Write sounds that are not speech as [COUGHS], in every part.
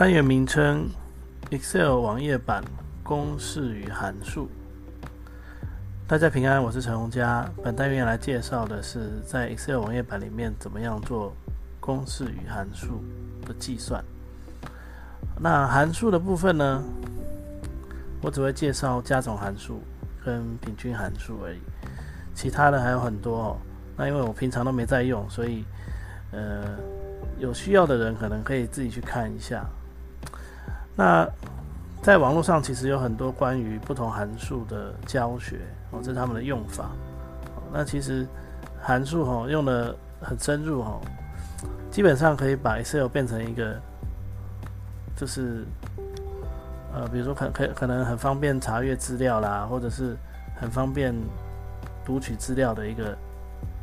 单元名称：Excel 网页版公式与函数。大家平安，我是陈洪佳。本单元来介绍的是在 Excel 网页版里面怎么样做公式与函数的计算。那函数的部分呢，我只会介绍加总函数跟平均函数而已，其他的还有很多哦。那因为我平常都没在用，所以呃，有需要的人可能可以自己去看一下。那在网络上其实有很多关于不同函数的教学哦，这是他们的用法。那其实函数哈用的很深入哈，基本上可以把 Excel 变成一个，就是呃，比如说可可可能很方便查阅资料啦，或者是很方便读取资料的一个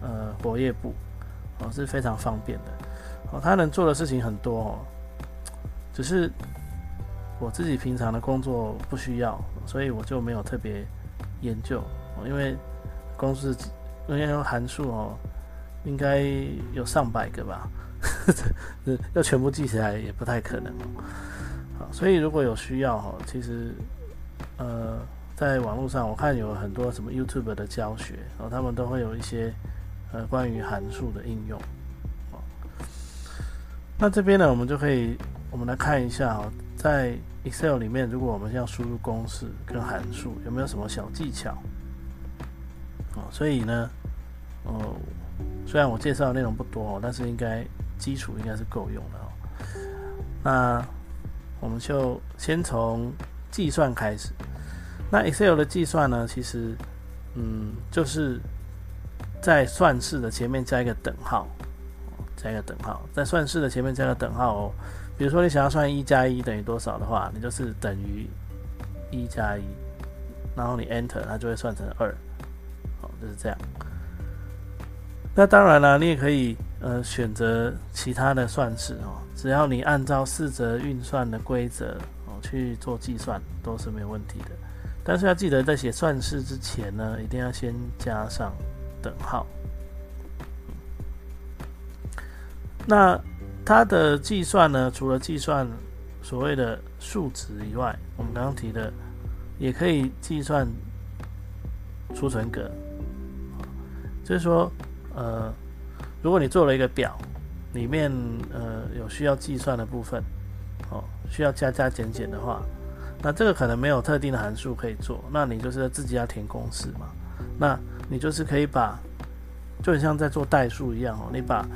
呃活页簿哦，是非常方便的哦。它能做的事情很多哦，只是。我自己平常的工作不需要，所以我就没有特别研究。因为公式，因为用函数哦，应该有上百个吧，[LAUGHS] 要全部记起来也不太可能。好，所以如果有需要哦，其实呃，在网络上我看有很多什么 YouTube 的教学，然后他们都会有一些呃关于函数的应用。那这边呢，我们就可以我们来看一下哦。在 Excel 里面，如果我们要输入公式跟函数，有没有什么小技巧？哦，所以呢，哦，虽然我介绍的内容不多哦，但是应该基础应该是够用的哦。那我们就先从计算开始。那 Excel 的计算呢，其实，嗯，就是在算式的前面加一个等号，加一个等号，在算式的前面加个等号哦。比如说，你想要算一加一等于多少的话，你就是等于一加一，然后你 Enter，它就会算成二，好，就是这样。那当然了，你也可以呃选择其他的算式哦，只要你按照四则运算的规则哦去做计算，都是没有问题的。但是要记得，在写算式之前呢，一定要先加上等号。那它的计算呢，除了计算所谓的数值以外，我们刚刚提的也可以计算储存格。就是说，呃，如果你做了一个表，里面呃有需要计算的部分，哦，需要加加减减的话，那这个可能没有特定的函数可以做，那你就是自己要填公式嘛。那你就是可以把，就很像在做代数一样哦，你把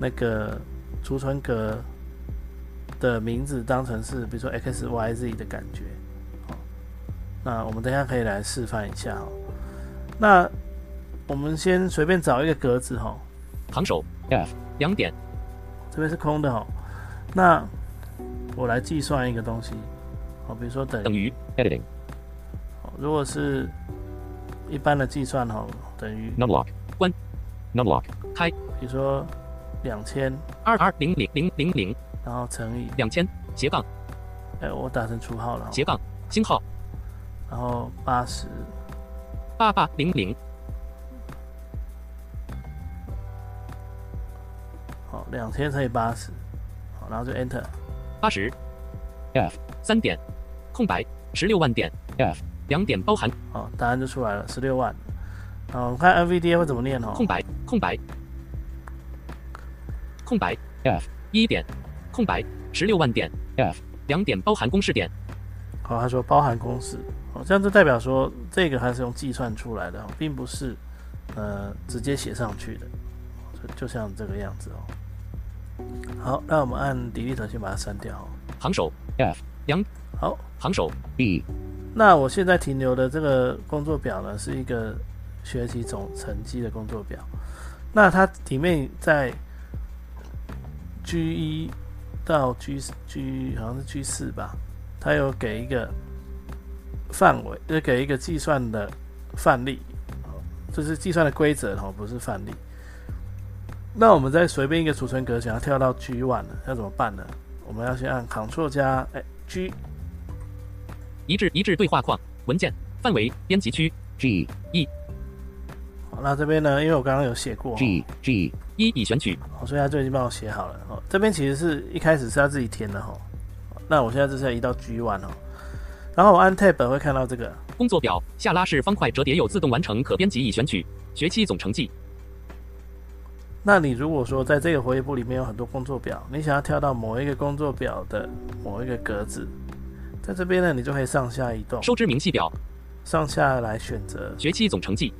那个。储存格的名字当成是，比如说 x y z 的感觉，好，那我们等下可以来示范一下。哈。那我们先随便找一个格子哈，行手 f 两点，这边是空的哈。那我来计算一个东西，好，比如说等等于 editing，好，如果是一般的计算哈，等于。Numlock 关。Numlock 开，比如说。两千二二零零零零零，然后乘以两千斜杠，哎，我打成除号了。斜杠星号，然后八十八八零零，好，两千乘以八十，好，然后就 Enter，八十。F 三点。空白。十六万点。F 两点包含，好，答案就出来了，十六万。好，我们看 NVDA 会怎么念哦？空白空白。空白。F 一点。空白。十六万点。F 两点。包含公式点。好，他说包含公式，哦，这样就代表说这个还是用计算出来的，并不是呃直接写上去的，就像这个样子哦。好，那我们按 delete 先把它删掉。行首。F 两好，行首。B。那我现在停留的这个工作表呢，是一个学习总成绩的工作表。那它里面在 G 一到 G G 好像是 G 四吧，它有给一个范围，就给一个计算的范例，这是计算的规则哦，不是范例。那我们在随便一个储存格想要跳到 G one 了，要怎么办呢？我们要先按 Ctrl 加哎 G 一致一致对话框文件范围编辑区 G E，那这边呢，因为我刚刚有写过。哦，G G 一已选取哦所以他就已经帮我写好了。哦。这边其实是一开始是要自己填的哈。那我现在就是要移到 G one 哦，然后我按 Tab 会看到这个。工作表下拉式方块折叠有自动完成可编辑已选取学期总成绩。那你如果说在这个活页簿里面有很多工作表，你想要跳到某一个工作表的某一个格子，在这边呢，你就可以上下移动，收支明细表。上下来选择。学期总成绩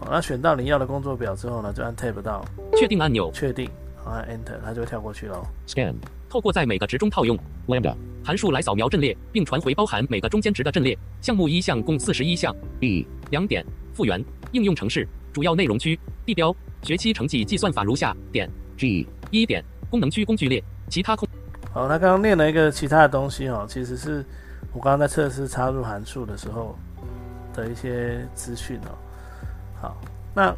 好，那选到你要的工作表之后呢，就按 Tab 到确定按钮确定，好按 Enter，它就会跳过去喽。Scan 透过在每个值中套用 Lambda 函数来扫描阵列，并传回包含每个中间值的阵列。项目一项共四十一项。B 两点复原应用程式主要内容区地标学期成绩计算法如下点 G 一点功能区工具列其他空好，他刚刚念了一个其他的东西哦，其实是我刚刚在测试插入函数的时候的一些资讯哦。好，那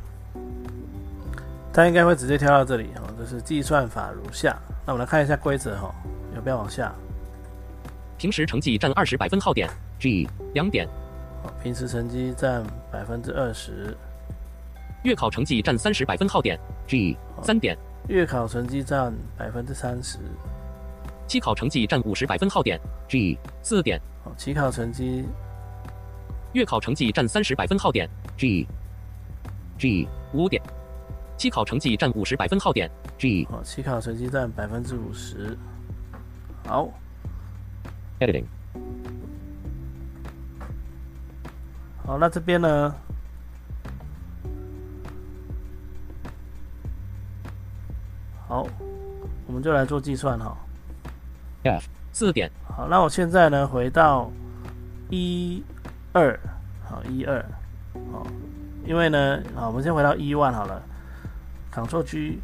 它应该会直接跳到这里哈，就是计算法如下。那我们来看一下规则哈、哦，有没有往下？平时成绩占二十百分号点 G 两点，平时成绩占百分之二十，月考成绩占三十百分号点 G 三点月考成绩占百分之三十，期考成绩占五十百分号点 G 四点好，期考成绩月考成绩占三十百分号点 G G 五点。期考成绩占五十百分号点。G 好，期考成绩占百分之五十。好，Editing。好，那这边呢？好，我们就来做计算哈。F 四点。好，那我现在呢回到一二，好一二，好，因为呢，啊，我们先回到一 one 好了，Ctrl G。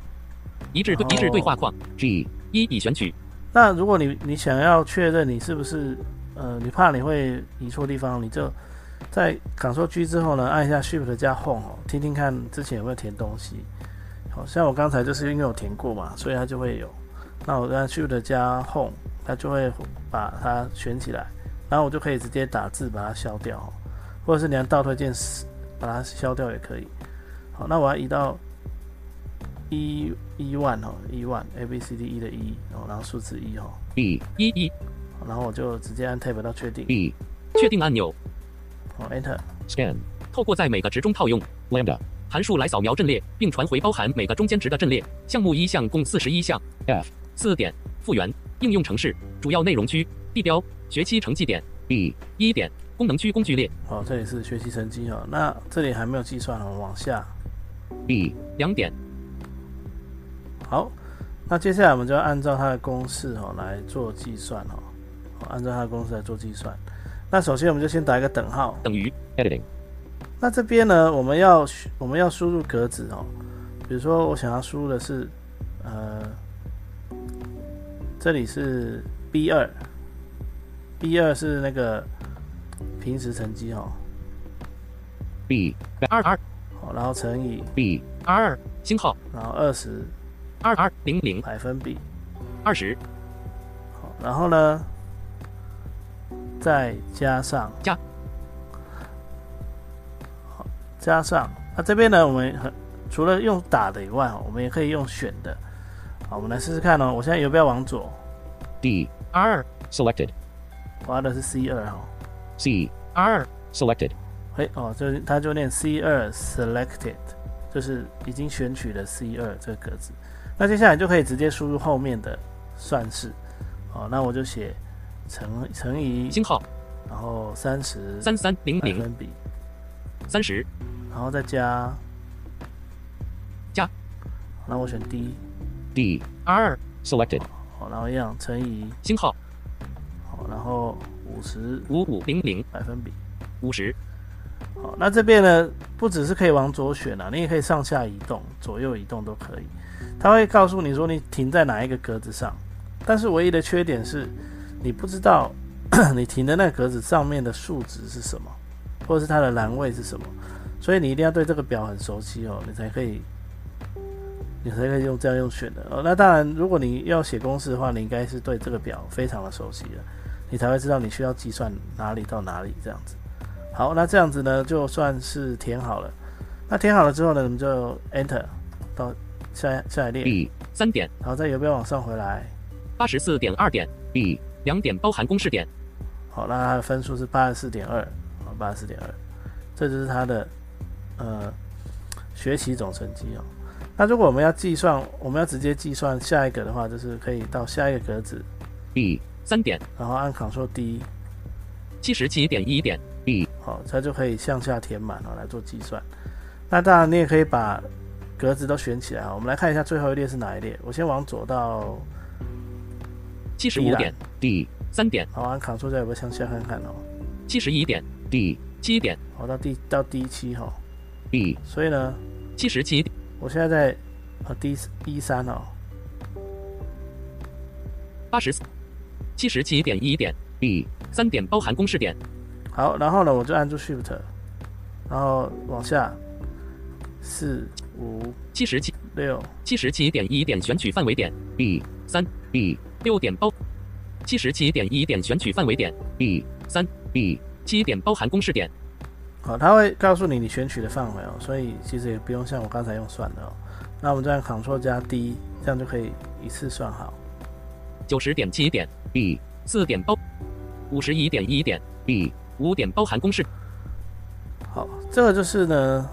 一致对一致对话框 G 一已选取那如果你你想要确认你是不是呃，你怕你会移错地方，你就在 Ctrl G 之后呢，按一下 Shift 加 Home 哦，听听看之前有没有填东西。好像我刚才就是因为有填过嘛，所以它就会有。那我按 Shift 加 Home，它就会把它选起来，然后我就可以直接打字把它消掉哦，或者是你按倒推键把它消掉也可以。好，那我要移到一一 one 哦，一 one A B C D E 的一哦，然后数字一哦，B 一一。然后我就直接按 Tab 到确定，B 确定按钮好 Enter，Scan 透过在每个值中套用 Lambda 函数来扫描阵列，并传回包含每个中间值的阵列。项目一项共四十一项。F 四点复原应用程式主要内容区地标学期成绩点 B 一点功能区工具列好，这里是学习成绩哦，那这里还没有计算哦，往下，B 两点。好，那接下来我们就要按照它的公式哦来做计算哦，按照它的公式来做计算。那首先我们就先打一个等号，等于 Editing 那这边呢，我们要我们要输入格子哦，比如说我想要输入的是，呃，这里是 B 二，B 二是那个平时成绩哦，B 二二。好，然后乘以 B 二二星号。然后二十。二二零零。百分比，二十。好，然后呢，再加上。加。好加上，那这边呢，我们很除了用打的以外，哦我们也可以用选的。好，我们来试试看哦。我现在游标往左，D。二。二 Selected 我要的是 C 二哈。C 二二 Selected 哎哦，就是它就念 C 二 selected，就是已经选取了 C 二这个格子。那接下来就可以直接输入后面的算式。好，那我就写乘乘以，星号然后三十三三零零分比，三十。然后再加加，那我选 D，D 二二 Selected 好，然后一样乘以星号。好，然后五十五五零零百分比，五十好，那这边呢，不只是可以往左选啊，你也可以上下移动、左右移动都可以。它会告诉你说你停在哪一个格子上，但是唯一的缺点是，你不知道 [COUGHS] 你停的那个格子上面的数值是什么，或者是它的栏位是什么，所以你一定要对这个表很熟悉哦，你才可以，你才可以用这样用选的哦。那当然，如果你要写公式的话，你应该是对这个表非常的熟悉了，你才会知道你需要计算哪里到哪里这样子。好，那这样子呢，就算是填好了。那填好了之后呢，我们就 Enter 到下下一列，B 三点然后再游标往上回来。八十四点二点 B 两点包含公式点好，那它的分数是八十四点二，啊，八十四点二，这就是它的呃学习总成绩哦。那如果我们要计算，我们要直接计算下一个的话，就是可以到下一个格子，B 三点。然后按 Ctrl D，七十七点一点。B 好，它就可以向下填满哦来做计算。那当然，你也可以把格子都选起来啊。我们来看一下最后一列是哪一列。我先往左到七十五点。D 三点。好，按 Ctrl 再有个向下看看哦。七十一点。D 七点。好，到第到 D 七哈，B 所以呢，七十七。我现在在呃 D 一三哦，八十四七十七点一点 B 三点包含公式点。好，然后呢，我就按住 Shift，然后往下。四五。七十七。六。七十七点一点选取范围点。B 三。B 六点包。七十七点一点选取范围点。B 三。B 七点包含公式点。好，它会告诉你你选取的范围哦，所以其实也不用像我刚才用算的哦。那我们就按 Ctrl 加 D，这样就可以一次算好。九十点七点 B 四点包五十一点一点 B 五点包含公式好，这个就是呢，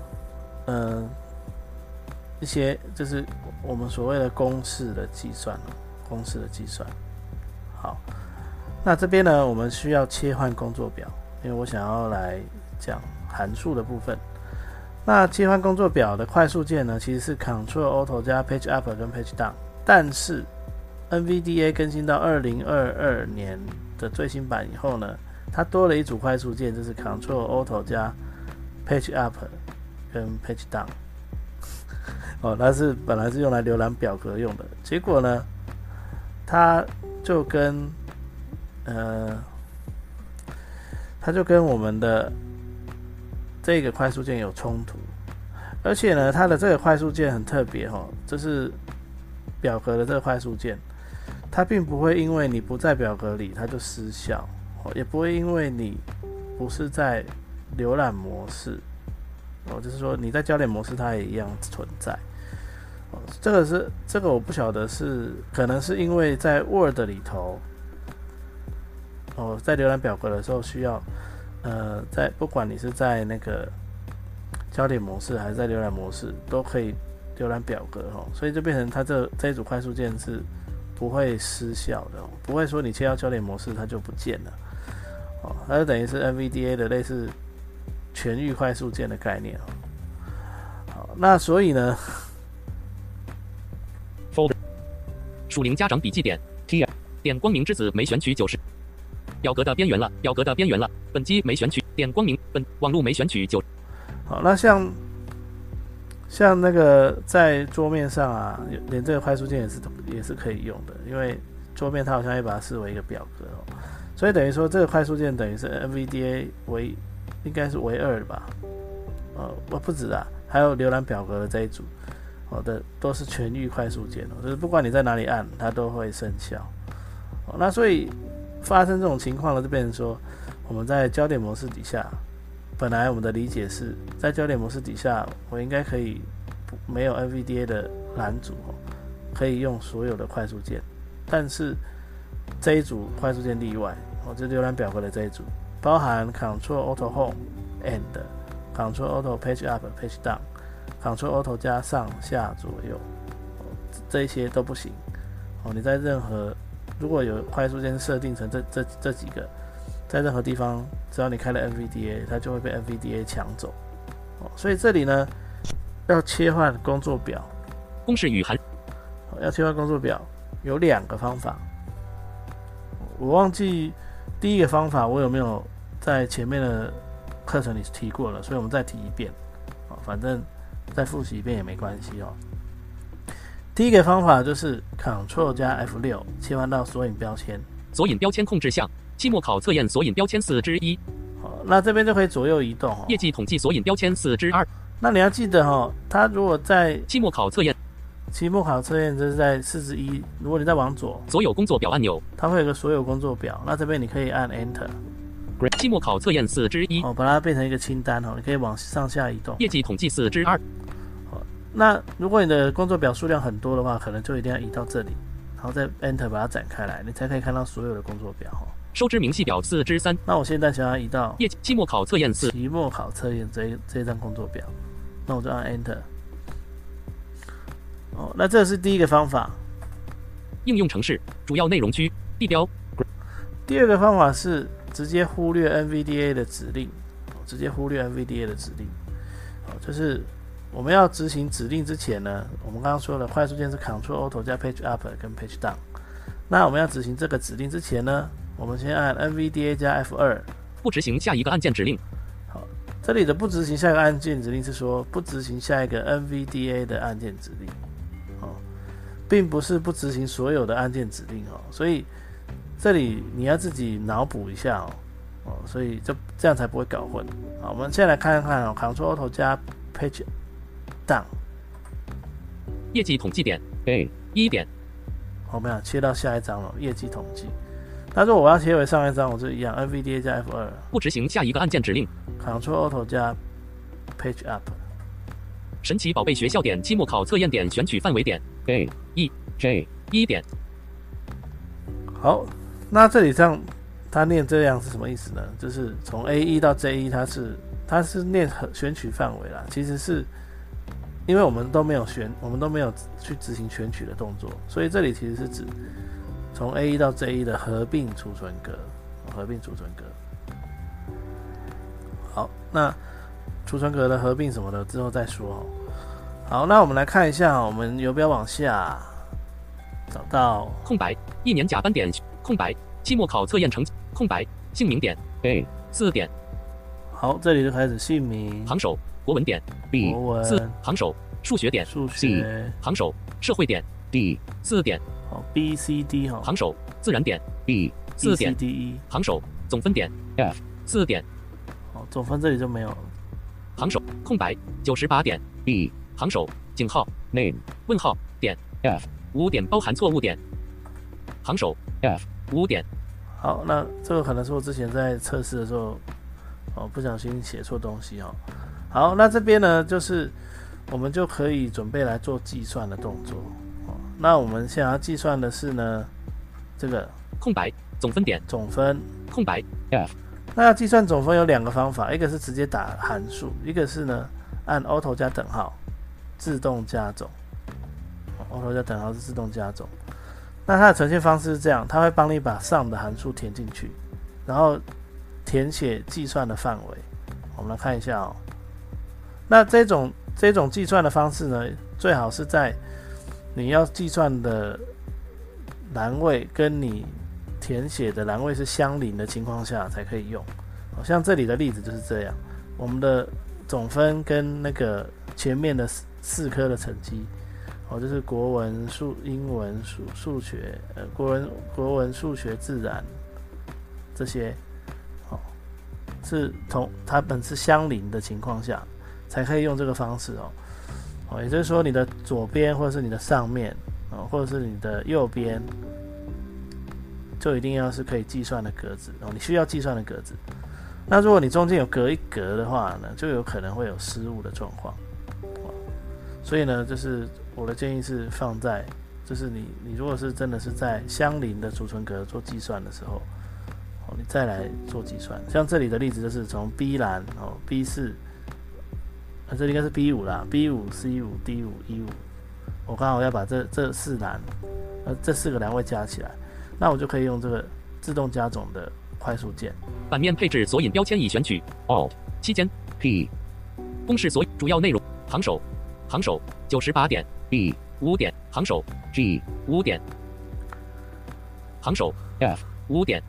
呃，一些就是我们所谓的公式的计算哦，公式的计算。好，那这边呢，我们需要切换工作表，因为我想要来讲函数的部分。那切换工作表的快速键呢，其实是 Ctrl Auto 加 Page Up 跟 Page Down，但是 NVDA 更新到二零二二年的最新版以后呢，它多了一组快速键，就是 Ctrl Auto 加 Page Up 跟 Page Down。[LAUGHS] 哦，它是本来是用来浏览表格用的，结果呢，它就跟呃，它就跟我们的这个快速键有冲突，而且呢，它的这个快速键很特别哦，这是表格的这个快速键，它并不会因为你不在表格里它就失效，哦，也不会因为你不是在浏览模式，哦，就是说你在焦点模式它也一样存在。哦，这个是这个我不晓得是可能是因为在 Word 里头，哦，在浏览表格的时候需要，呃，在不管你是在那个焦点模式还是在浏览模式，都可以浏览表格哦，所以就变成它这这一组快速键是不会失效的、哦，不会说你切到焦点模式它就不见了，哦，它就等于是 NVDA 的类似全域快速键的概念哦。好，那所以呢，folder 属灵家长笔记点。T 点光明之子没选取九十。表格的边缘了表格的边缘了。本机没选取。点光明。本。网络没选取九好，那像像那个在桌面上啊，连这个快速键也是也是可以用的，因为桌面它好像也把它视为一个表格哦，所以等于说这个快速键等于是 NVDA 为应该是为二吧，呃，不不止啊，还有浏览表格的这一组，好的都是全域快速键哦，就是不管你在哪里按，它都会生效。哦，那所以发生这种情况呢，就变成说我们在焦点模式底下。本来我们的理解是在焦点模式底下，我应该可以不没有 NVDA 的栏组哦，可以用所有的快速键，但是这一组快速键例外，哦，这浏览表格的这一组，包含 Ctrl Auto Home and Ctrl Auto Page Up Page Down Ctrl Auto 加上下左右，哦，这些都不行哦。你在任何如果有快速键设定成这这这几个。在任何地方，只要你开了 NVDA，它就会被 NVDA 抢走。哦，所以这里呢，要切换工作表，公式与函哦要切换工作表有两个方法。我忘记第一个方法我有没有在前面的课程里提过了，所以我们再提一遍，啊，反正再复习一遍也没关系哦。第一个方法就是 Ctrl 加 F 六切换到索引标签，索引标签控制项，期末考测验索引标签四之一，好，那这边就可以左右移动哦。业绩统计索引标签四之二，那你要记得哦，它如果在期末考测验期末考测验这是在四之一，如果你再往左，所有工作表按钮，它会有个所有工作表，那这边你可以按 Enter，期末考测验四之一，哦，把它变成一个清单哦，你可以往上下移动。业绩统计四之二，好那如果你的工作表数量很多的话，可能就一定要移到这里，然后再 Enter 把它展开来，你才可以看到所有的工作表哦。收支明细表四之三，那我现在想要移到业绩期末考测验四，期末考测验这这张工作表，那我就按 Enter。哦，那这是第一个方法。应用程式主要内容区地标第二个方法是直接忽略 NVDA 的指令，哦直接忽略 NVDA 的指令。哦，就是我们要执行指令之前呢，我们刚刚说了，快速键是 Ctrl Auto 加 Page Up 跟 Page Down。那我们要执行这个指令之前呢，我们先按 NVDA 加 F 二。不执行下一个按键指令，好这里的不执行下一个按键指令是说不执行下一个 NVDA 的按键指令，哦，并不是不执行所有的按键指令哦，所以这里你要自己脑补一下哦，哦，所以就这样才不会搞混。好，我们现在来看一看哦，Ctrl Auto 加 Page Down，业绩统计点。A, 一点，我们要切到下一张了，业绩统计。那如果我要切回上一张，我就一样，NVDA 加 F 二。不执行下一个按键指令，，Ctrl Auto 加 Page Up。神奇宝贝学校点期末考测验点选取范围点。A, E, J, 一点，好，那这里这样，它念这样是什么意思呢？就是从 A 一到 J 一，它是它是念和选取范围啦，其实是因为我们都没有选，我们都没有去执行选取的动作，所以这里其实是指从 A 一到 J 一的合并储存格，合并储存格。好，那储存格的合并什么的之后再说哦。好，那我们来看一下，我们游标往下找到空白，一年甲班点空白，期末考测验成绩空白，姓名点 A, 四点，好，这里就开始姓名、行首国文点 B, 国四文、行首数学点数学，行首社会点 D, 四点，好 B、C、D 哈，行首自然点 B, 四点，D、E，行首总分点。F, 四点，好，总分这里就没有了。行首空白九十八点，B, 行首井号。Name, 问号点。F, 五点包含错误点，行首 F, 五点。好，那这个可能是我之前在测试的时候，哦，不小心写错东西哦。好，那这边呢，就是我们就可以准备来做计算的动作。哦，那我们想要计算的是呢，这个空白总分点总分。空白 F, 那要计算总分有两个方法，一个是直接打函数，一个是呢按 auto 加等号自动加总。哦 auto 加等号是自动加总。那它的呈现方式是这样，它会帮你把上的函数填进去，然后填写计算的范围。我们来看一下哦。那这种这种计算的方式呢，最好是在你要计算的栏位跟你填写的栏位是相邻的情况下才可以用。好像这里的例子就是这样，我们的总分跟那个前面的四四科的成绩，哦，就是国文、数、英文、数、数学，呃，国文、国文、数学、自然这些，哦，是同它本是相邻的情况下，才可以用这个方式哦。也就是说，你的左边或者是你的上面，哦，或者是你的右边，就一定要是可以计算的格子哦，你需要计算的格子。那如果你中间有隔一格的话呢，就有可能会有失误的状况。所以呢，就是我的建议是放在，就是你你如果是真的是在相邻的储存格做计算的时候，哦，你再来做计算。像这里的例子就是从 B 栏哦 B 四，啊这里应该是 B 五啦，B 五 C 五 D 五 E 五，我刚好要把这这四栏，呃这四个栏位加起来，那我就可以用这个自动加总的快速键。版面配置索引标签已选取 Alt, 期间 P, 公式索主要内容行首行首九十八点 B, 五点行首 G, 五点。行首 F, 五点。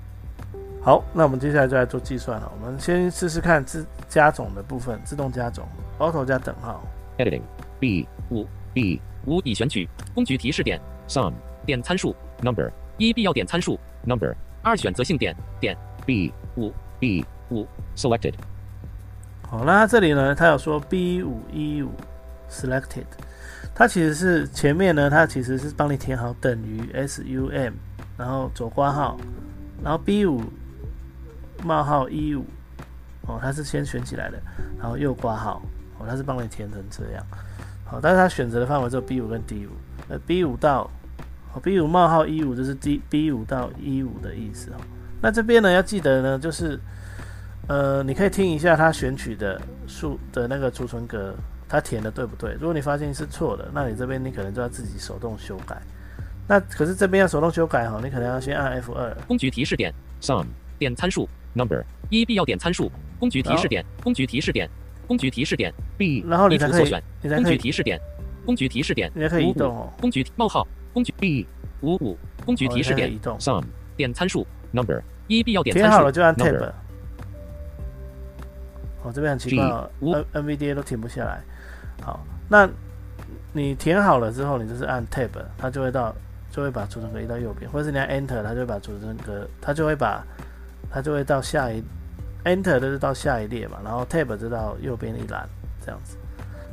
好，那我们接下来就来做计算了。我们先试试看自加总的部分，自动加总，auto 加等号，Editing. B. 五 B. 五已选取，工具提示点 Sum. 点参数 Number. 一必要点参数 Number. 二选择性点点 B. 五 B. 五 Selected. 好，那它这里呢，它有说 B 五一五 selected，它其实是前面呢，它其实是帮你填好等于 SUM，然后左括号，然后 B 五冒号一五，哦，它是先选起来的，然后右括号，哦，它是帮你填成这样。好，但是它选择的范围只有 B 五跟 D 五，呃 B 五到哦 B 五冒号一五就是 D B 五到一五的意思哦。那这边呢要记得呢，就是呃，你可以听一下它选取的数的那个储存格，它填的对不对？如果你发现是错的，那你这边你可能就要自己手动修改。那可是这边要手动修改哈，你可能要先按 F 二，工具提示点 Sum. 点参数 Number. 一必要点参数工具提示点工具提示点工具提示点 B. 然后你才可以依图所选，工你才可以，具提示点工具提示点你才可以移动哦。工具冒号工具 B. 五五工具哦提示点移动，Sum. 点参数 Number. 一必要点参数填好了就按 Tab。哦，这边很奇怪哦，N NVDA 都停不下来。好，那你填好了之后，你就是按 Tab，它就会到，就会把储存格移到右边，或者是你按 Enter，它就会把储存格，它就会把，它就会到下一 Enter 就是到下一列嘛，然后 Tab 就到右边一栏这样子，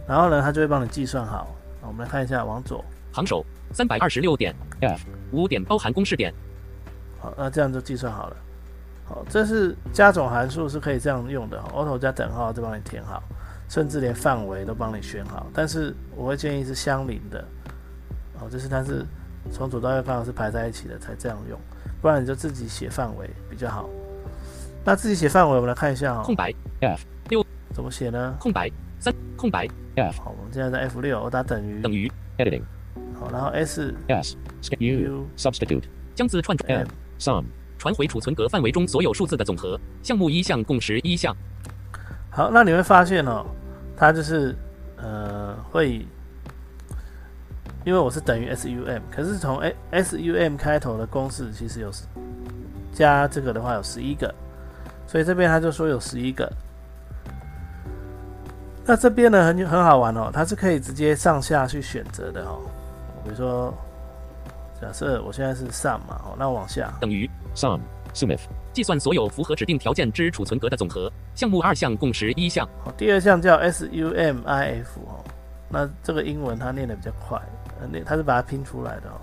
然后呢，它就会帮你计算好。我们来看一下，往左，行首三百二十六点 F. 五点包含公式点好，那这样就计算好了。好，这是加总函数是可以这样用的，auto 加等号就帮你填好，甚至连范围都帮你选好。但是我会建议是相邻的，哦，就是它是从左到右刚好是排在一起的才这样用，不然你就自己写范围比较好。那自己写范围，我们来看一下哦，空白 F. 六怎么写呢？空白三空白 F. 好，我们现在在 F 六，我打等于，等于 Editing. 好，然后 S S. U. Substitute. 将字串转 M. Sum. 传回储存格范围中所有数字的总和。项目一项共十一项。好，那你会发现哦，它就是呃会，因为我是等于 SUM，可是从 A SUM 开头的公式其实有加这个的话有十一个，所以这边他就说有十一个。那这边呢很很好玩哦，它是可以直接上下去选择的哦。比如说，假设我现在是 sum 嘛，哦，那往下，等于 Sum. Sumif. 计算所有符合指定条件之储存格的总和。项目二项共十一项。好，第二项叫 SUMIF 哦，那这个英文它念的比较快，呃，那它是把它拼出来的哦。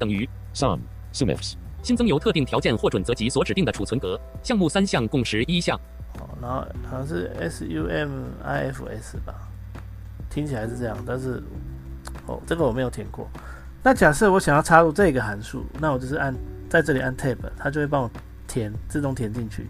等于 Sum. Sumifs. 新增由特定条件或准则及所指定的储存格。项目三项共十一项。哦，然后好像是 SUMIFS 吧，听起来是这样，但是哦，这个我没有填过。那假设我想要插入这个函数，那我就是按在这里按 Tab，它就会帮我填，自动填进去。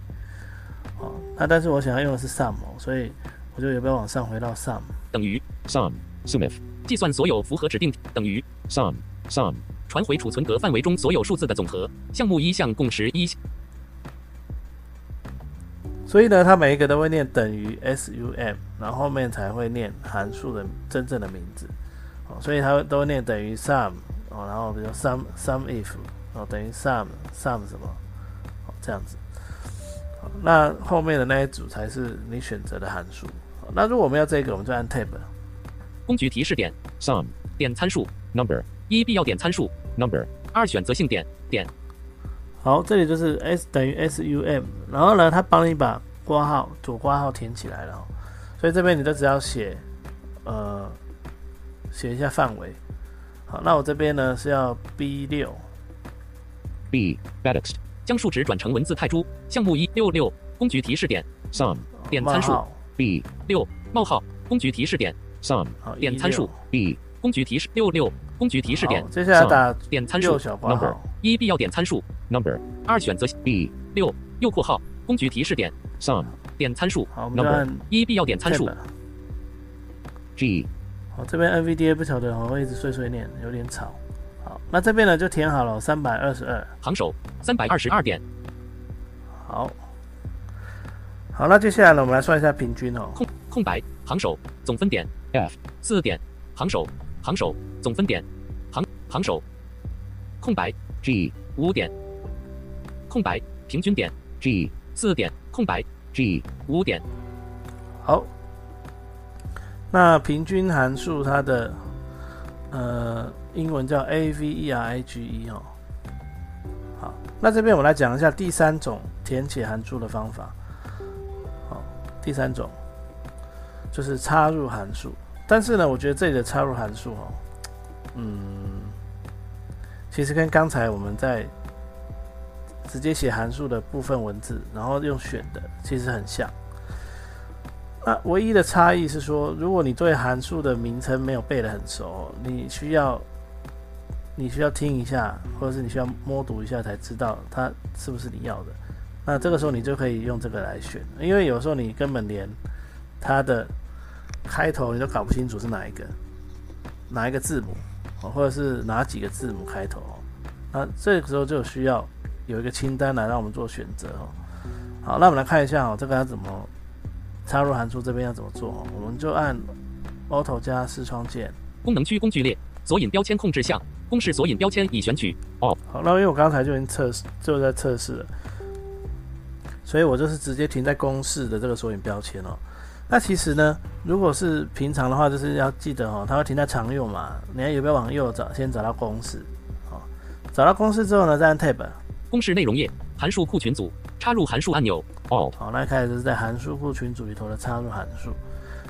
哦，那但是我想要用的是 Sum，哦，所以我就有没有往上回到 Sum。等于 Sum. Sumif. 计算所有符合指定等于 Sum. Sum. 传回储存格范围中所有数字的总和。项目一项共十一项。所以呢，它每一个都会念等于 SUM，然后后面才会念函数的真正的名字。哦，所以它会都会念等于 sum，哦，然后比如 sum sum if，哦，等于 sum sum 什么，哦，这样子。好那后面的那一组才是你选择的函数。好那如果我们要这个，我们就按 tab。工具提示点 Sum. 点参数 Number. 一必要点参数 Number. 二选择性点点好，这里就是 s 等于 sum，然后呢，它帮你把括号左括号填起来了、哦，所以这边你就只要写，呃，写一下范围。好，那我这边呢是要 B 六，B. Batext. 将数值转成文字泰铢。项目一六六工具提示点 Sum. 点参数 B. 六冒号工具提示点 Sum. 好点参数 B. 工具提示六六工具提示点接下来打点参数 Number，一必要点参数 Number. 二选择 B. 六右括号工具提示点 Sum. 点参数好，我们就 Number 按一必要点参数。G. 好，这边 NVDA 不晓得我会一直碎碎念，有点吵。好，那这边呢就填好了三百二十二。行首三百二十二点好，好，那接下来呢，我们来算一下平均哦。空空白行首总分点 F. 四点行手行首总分点行行首空白 G. 五点空白平均点 G, 四点空白 G, 五点好，那平均函数它的呃英文叫 average 哦。好，那这边我们来讲一下第三种填写函数的方法。好，第三种就是插入函数，但是呢，我觉得这里的插入函数哦，嗯，其实跟刚才我们在直接写函数的部分文字，然后用选的，其实很像。那唯一的差异是说，如果你对函数的名称没有背得很熟，你需要你需要听一下，或者是你需要摸读一下才知道它是不是你要的。那这个时候你就可以用这个来选，因为有时候你根本连它的开头你都搞不清楚是哪一个哪一个字母，哦或者是哪几个字母开头。那这个时候就需要有一个清单来让我们做选择哦。好，那我们来看一下哦，这个要怎么？插入函数这边要怎么做？我们就按 Auto 加视窗键。功能区工具列索引标签控制项公式索引标签已选取。Alt, 好，那因为我刚才就已经测试，就在测试了，所以我就是直接停在公式的这个索引标签哦。那其实呢，如果是平常的话，就是要记得哦，它会停在常用嘛。你看有没有往右找？先找到公式，哦，找到公式之后呢，再按 Tab。公式内容页函数库群组插入函数按钮 Alt, 好，那开始是在函数库群组里头的插入函数。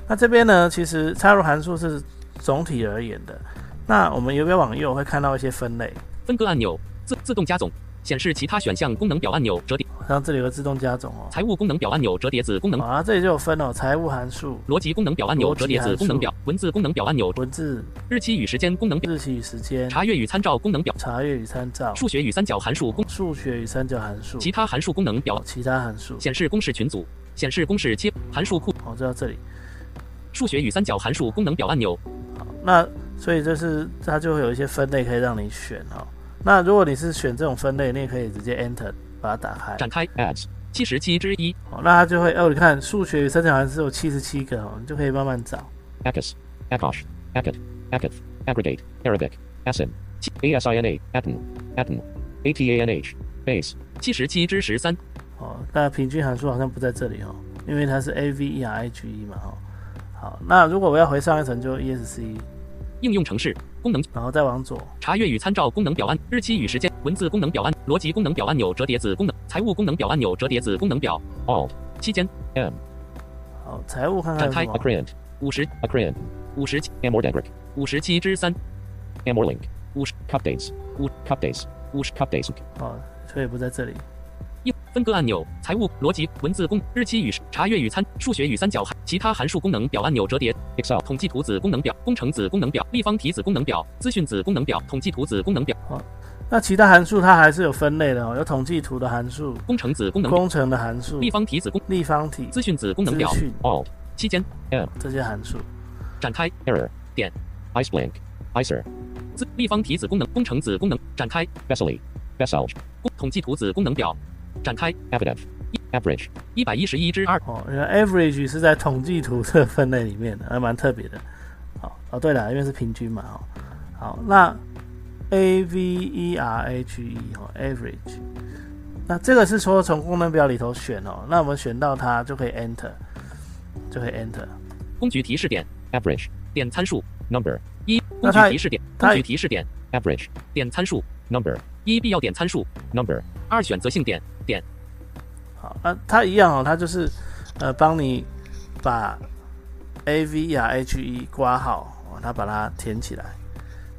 那这边呢，其实插入函数是总体而言的。那我们有没有往右会看到一些分类？分割按钮自自动加总显示其他选项功能表按钮折叠像这里有个自动加总哦。财务功能表按钮折叠子功能啊，这里就有分哦，财务函数、逻辑功能表按钮折叠子功能表文字功能表按钮文字、日期与时间功能表日期与时间、查阅与参照功能表查阅与参照、数学与三角函数功数学与三角函数、其他函数功能表其他函数。显示公式群组显示公式切函数库好，就到这里。数学与三角函数功能表按钮好，那所以这是它就会有一些分类可以让你选哦。那如果你是选这种分类，你也可以直接 Enter 把它打开。展开 Ads, 七十七之一哦，那它就会哦，你看数学与三角函数有七十七个哦，你就可以慢慢找。Akis, Akosh, Akit, Akith, Aggregate, Arabic, Asin, ASINA, Aten, Aten, ATANH, Base, 七十七之十三哦，那平均函数好像不在这里哦，因为它是 A V E R H E 嘛哦。好，那如果我要回上一层，就 E S C，应用程式功能然后再往左。查阅与参照功能表按日期与时间文字功能表按逻辑功能表按钮折叠子功能财务功能表按钮折叠子功能表 Alt, 期间 M, 好，财务看看展开 Accrient, 五十 Accrient, 五十 Amordendric, 五十七之三 Amorlink, 五十 Cupdates, Wood. Cupdates, 五十 Cupdates, 哦，所以不在这里。一分割按钮财务逻辑文字功日期与查阅与参数学与三角函其他函数功能表按钮折叠 Excel, 统计图子功能表工程子功能表立方体子功能表资讯子功能表统计图子功能表那其他函数它还是有分类的哦，有统计图的函数、工程子功能工程的函数、立方体子功立方体、资讯子功能表。资讯。Alt, 期间 m 这些函数。展开。Error, 点。Ice blank icer 资立方体子功能。工程子功能。展开。Vesely, Veselj, 工统计图子功能表。展开。Avidev, Average, 一百一十一之二。哦，原来 average 是在统计图这分类里面的，还蛮特别的。好，哦，对了，因为是平均嘛，哦，好，那 A V E R H E 哦，average，那这个是说从功能表里头选哦，那我们选到它就可以 enter，就可以 enter。工具提示点 Average, 点参数 Number, 一工具提示点工具提示点 Average, 点参数 Number, 一必要点参数 Number, 二选择性点点。好，那它一样哦，它就是呃帮你把 A V E R H E 挂号，哦，它把它填起来。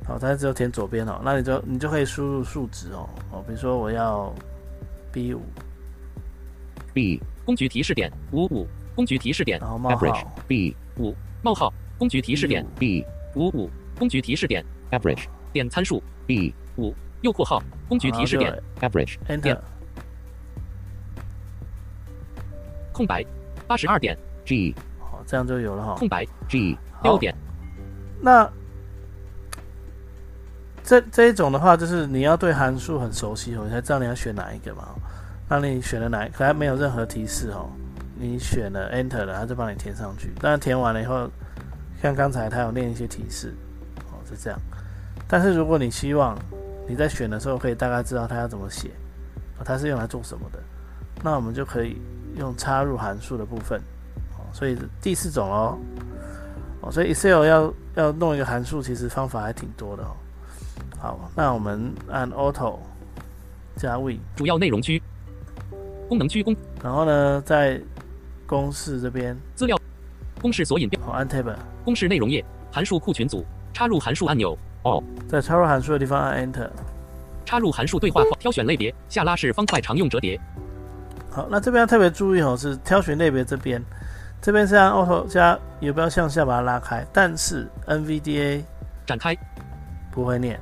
好，它只有填左边哦，那你就你就可以输入数值哦，哦，比如说我要 B 五，B, 工具提示点五五工具提示点然后冒 Average, 号，B, 五冒号工具提示点 B, 五五工具提示点 Average, 点参数 B, 五右括号工具提示点 Average, Enter 点。空白八十二点 G, 好，这样就有了哈。空白 G, 好六点那这这一种的话，就是你要对函数很熟悉哦，你才知道你要选哪一个嘛。那你选了哪一个，可它没有任何提示哦。你选了 Enter 了，它就帮你填上去。当然填完了以后，像刚才它有念一些提示，哦，是这样。但是如果你希望你在选的时候可以大概知道它要怎么写，哦它是用来做什么的，那我们就可以用插入函数的部分。哦，所以第四种哦，哦，所以 Excel 要要弄一个函数，其实方法还挺多的哦。好，那我们按 Auto 加 V，主要内容区，功能区公然后呢，在公式这边，资料，公式索引标，好按 Tab，公式内容页，函数库群组，插入函数按钮，All. 在插入函数的地方按 Enter。插入函数对话。框，挑选类别，下拉式方块常用折叠，好，那这边要特别注意哦，是挑选类别这边，这边是按 Auto 加游标向下把它拉开，但是 NVDA 展开，不会念，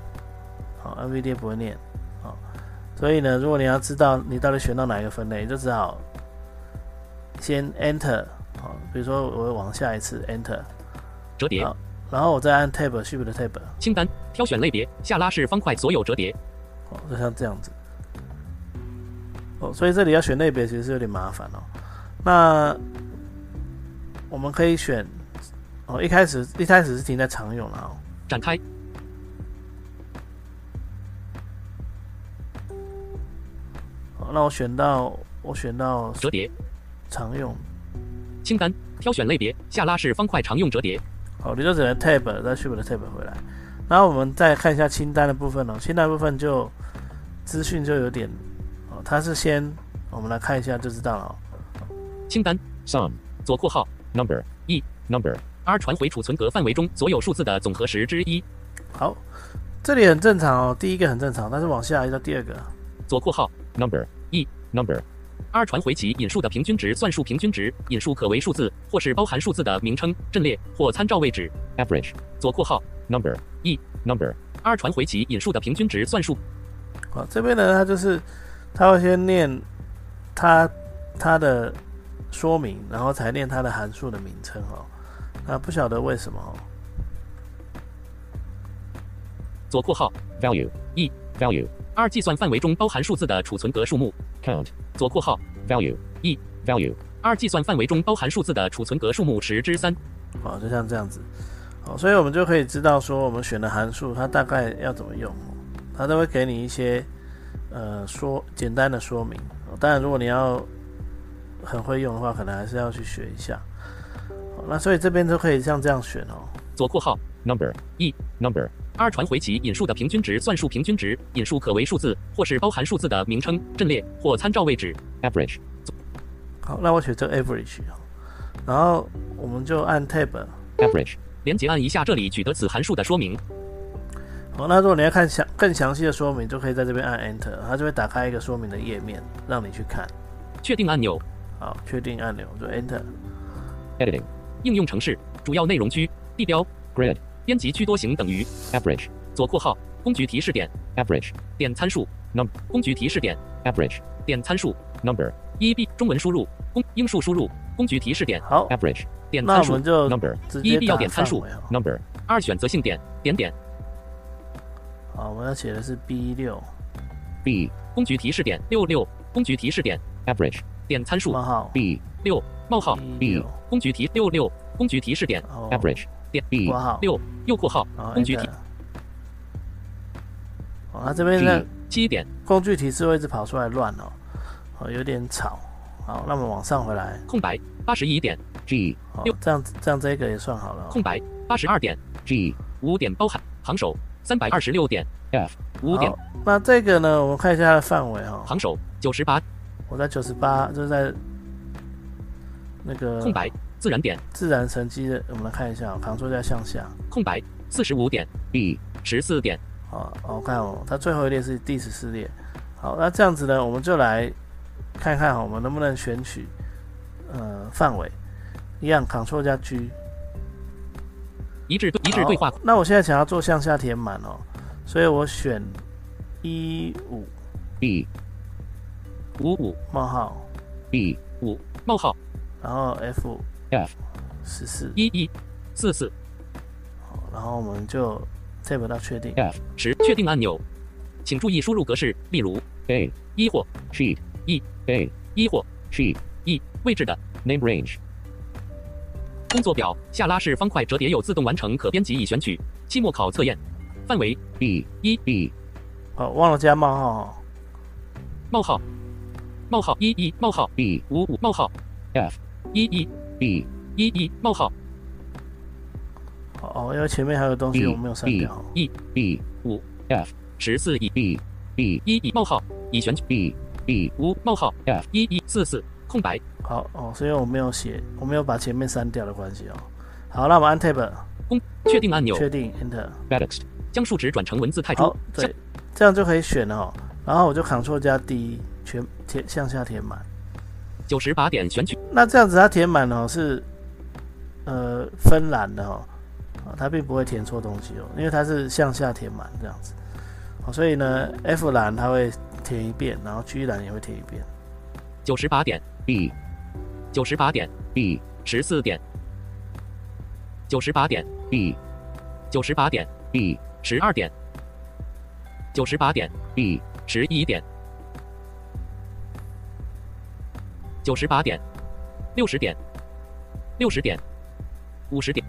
好，NVDA 不会念，好，所以呢，如果你要知道你到底选到哪一个分类，你就只好先 Enter，好，比如说我往下一次 Enter，折叠，然后我再按 Tab Shift 的 Tab，清单，挑选类别，下拉式方块所有折叠，哦，就像这样子。哦，所以这里要选类别其实是有点麻烦哦。那我们可以选哦，一开始一开始是停在常用了哦。展开，那我选到我选到折叠，常用，清单，挑选类别，下拉式方块常用折叠，好，你就只能 Tab 再 Shift 的 Tab 回来。然后我们再看一下清单的部分哦，清单部分就资讯就有点哦，它是先我们来看一下就知道了哦。清单，Sum. 左括号 Number. E. Number. R 传回储存格范围中所有数字的总和十之一，好，这里很正常哦，第一个很正常，但是往下移到第二个，左括号 Number. E. Number. R 传回其引数的平均值算术平均值，引数可为数字，或是包含数字的名称、阵列或参照位置。Average. 左括号 Number. E. Number. R 传回其引数的平均值算术。好，这边呢，它就是它会先念它它的说明，然后才念它的函数的名称哦。那不晓得为什么哦。左括号 Value. E. Value. R 计算范围中包含数字的储存格数目。Count. 左括号 Value. E. Value. 二计算范围中包含数字的储存格数目十之三。好，就像这样子。好，所以我们就可以知道说，我们选的函数它大概要怎么用哦，它都会给你一些呃说简单的说明。哦当然，如果你要很会用的话，可能还是要去学一下。好，那所以这边就可以像这样选哦。左括号 Number. E. Number. R 传回其引数的平均值算术平均值，引数可为数字，或是包含数字的名称、阵列或参照位置。Average. 好，那我选这 average，哦然后我们就按 tab。Average. 连接按一下这里取得此函数的说明。好，那如果你要看详更详细的说明，就可以在这边按 enter，它就会打开一个说明的页面，让你去看。确定按钮，好，确定按钮就 enter。Editing. 应用程式，主要内容区，地标，Grid. 编辑区多行等于 Average. 左括号工具提示点 Average. 点参数 Num. 工具提示点 Average. 点参数 Number. 一 b 中文输入公英数输入工具提示点好，Average. 点参数 Number. 一必要点参数。Number. 二选择性点点点好，我要写的是 B 六 B. 工具提示点六六工具提示点 Average. 点参数冒号 B. 六冒号 B 六工具提六六工具提示点哦 Average. 点 B. 括号六右括号然后工具提 enter 好，它这边的 G. 七点工具提示会一直跑出来乱哦，哦，有点吵。好，那么往上回来，空白八十一点 G. 好六，这样这样这个也算好了、哦。空白八十二点 G. 五点包含行首三百二十六点 F. 五点，那这个呢，我们看一下它的范围哈、哦。行首九十八我在九十八，就是在那个空白自然点自然乘积的，我们来看一下、，Ctrl 加向下。空白四十五点 B. 十四点好，我看哦，它最后一列是第十四列。好，那这样子呢，我们就来看看哦我们能不能选取呃范围，一样 Ctrl 加 G。一致对一致对话好那我现在想要做向下填满哦，所以我选一五 B. 五五冒号，B. 五冒号然后 F F. 十四，一一四四好，然后我们就 tab 到确定。F. 十确定按钮，请注意输入格式，例如 A. 一或 Sheet. E. A. 一或 Sheet. E 位置的 Name range. 工作表下拉式方块折叠有自动完成可编辑已选取期末考测验范围 B. 一 B. 哦，忘了加冒号哦。冒号冒号一一冒号 B 五五冒号 F 一一 B 一一冒号。哦，因为前面还有东西我没有删掉。E B 五 F 十四 E B B 一一冒号已选取 B B 五冒号 F 一一四四空白。好哦，所以我没有写，我没有把前面删掉的关系哦。好，那我们按 Tab 公确定按钮。确定 Enter。将数值转成文字泰铢好，对，这样就可以选了哦。然后我就 Ctrl 加 D 全填向下填满。九十八点选取。那这样子它填满哦是呃分栏的哦，啊，它并不会填错东西哦，因为它是向下填满这样子。好，所以呢 F 栏它会填一遍，然后 G 栏也会填一遍。九十八点。B 九十八点。B 十四点。九十八点。B 九十八点。B 十二点。九十八点。B 十一点九十八点六十点六十点五十点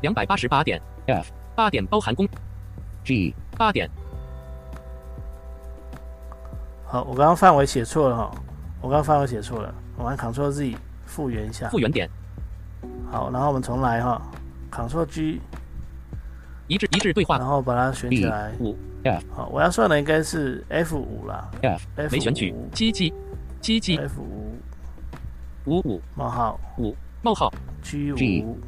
两百八十八点 F 八点包含公 G 八点好，我刚刚范围写错了哈，我刚刚范围写错了，我按 Ctrl Z 复原一下复。原点好，然后我们重来哈，Ctrl G，一致一致对话然后把它选起来。五好，我要算的应该是 F 五了 F，F 没选取五七七七七，F 五。五五冒号。五。冒号。G G 五，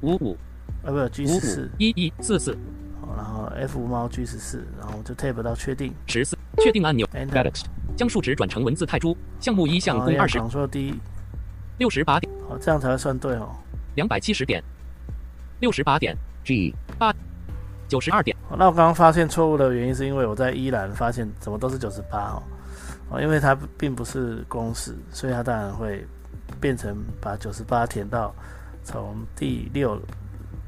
五五。呃，不是 G 十四，一一四四。好，然后 F 五冒 G 十四，然后就 Tab 到确定。十四。确定按钮，Enter，FedEx 将数值转成文字泰铢项目一项共二十 Ctrl D，六十八点。好，这样才会算对哦。两百七十点。六十八点。G 八。九十二点。好，那我刚刚发现错误的原因是因为我在一栏发现怎么都是九十八哦，哦，因为它并不是公式，所以它当然会变成把九十八填到从第六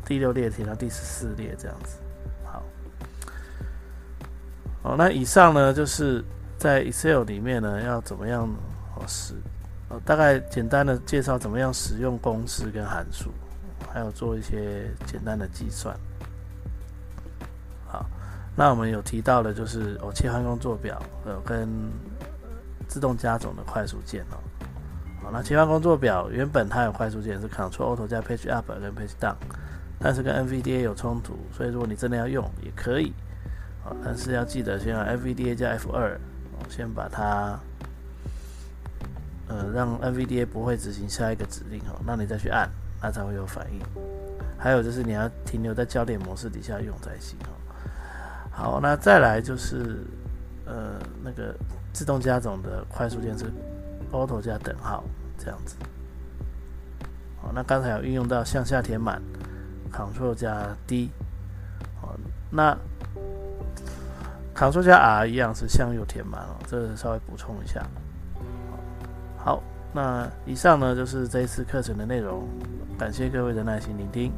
第六列填到第十四列这样子。好，哦，那以上呢就是在 Excel 里面呢要怎么样哦使，哦大概简单的介绍怎么样使用公式跟函数，还有做一些简单的计算。好，那我们有提到的就是哦，切换工作表，呃，跟自动加总的快速键哦。好，那切换工作表原本它有快速键是 Ctrl Auto 加 Page Up 跟 Page Down，但是跟 NVDA 有冲突，所以如果你真的要用也可以，好，但是要记得先用 NVDA 加 F 二，先把它。呃，让 NVDA 不会执行下一个指令哦，那你再去按，它才会有反应。还有就是你要停留在焦点模式底下用才行哦。好，那再来就是呃那个自动加总的快速键是 Auto 加等号这样子。好，那刚才有运用到向下填满，Ctrl 加 D。好，那 Ctrl 加 R 一样是向右填满哦，这个稍微补充一下。好，那以上呢就是这一次课程的内容，感谢各位的耐心聆听，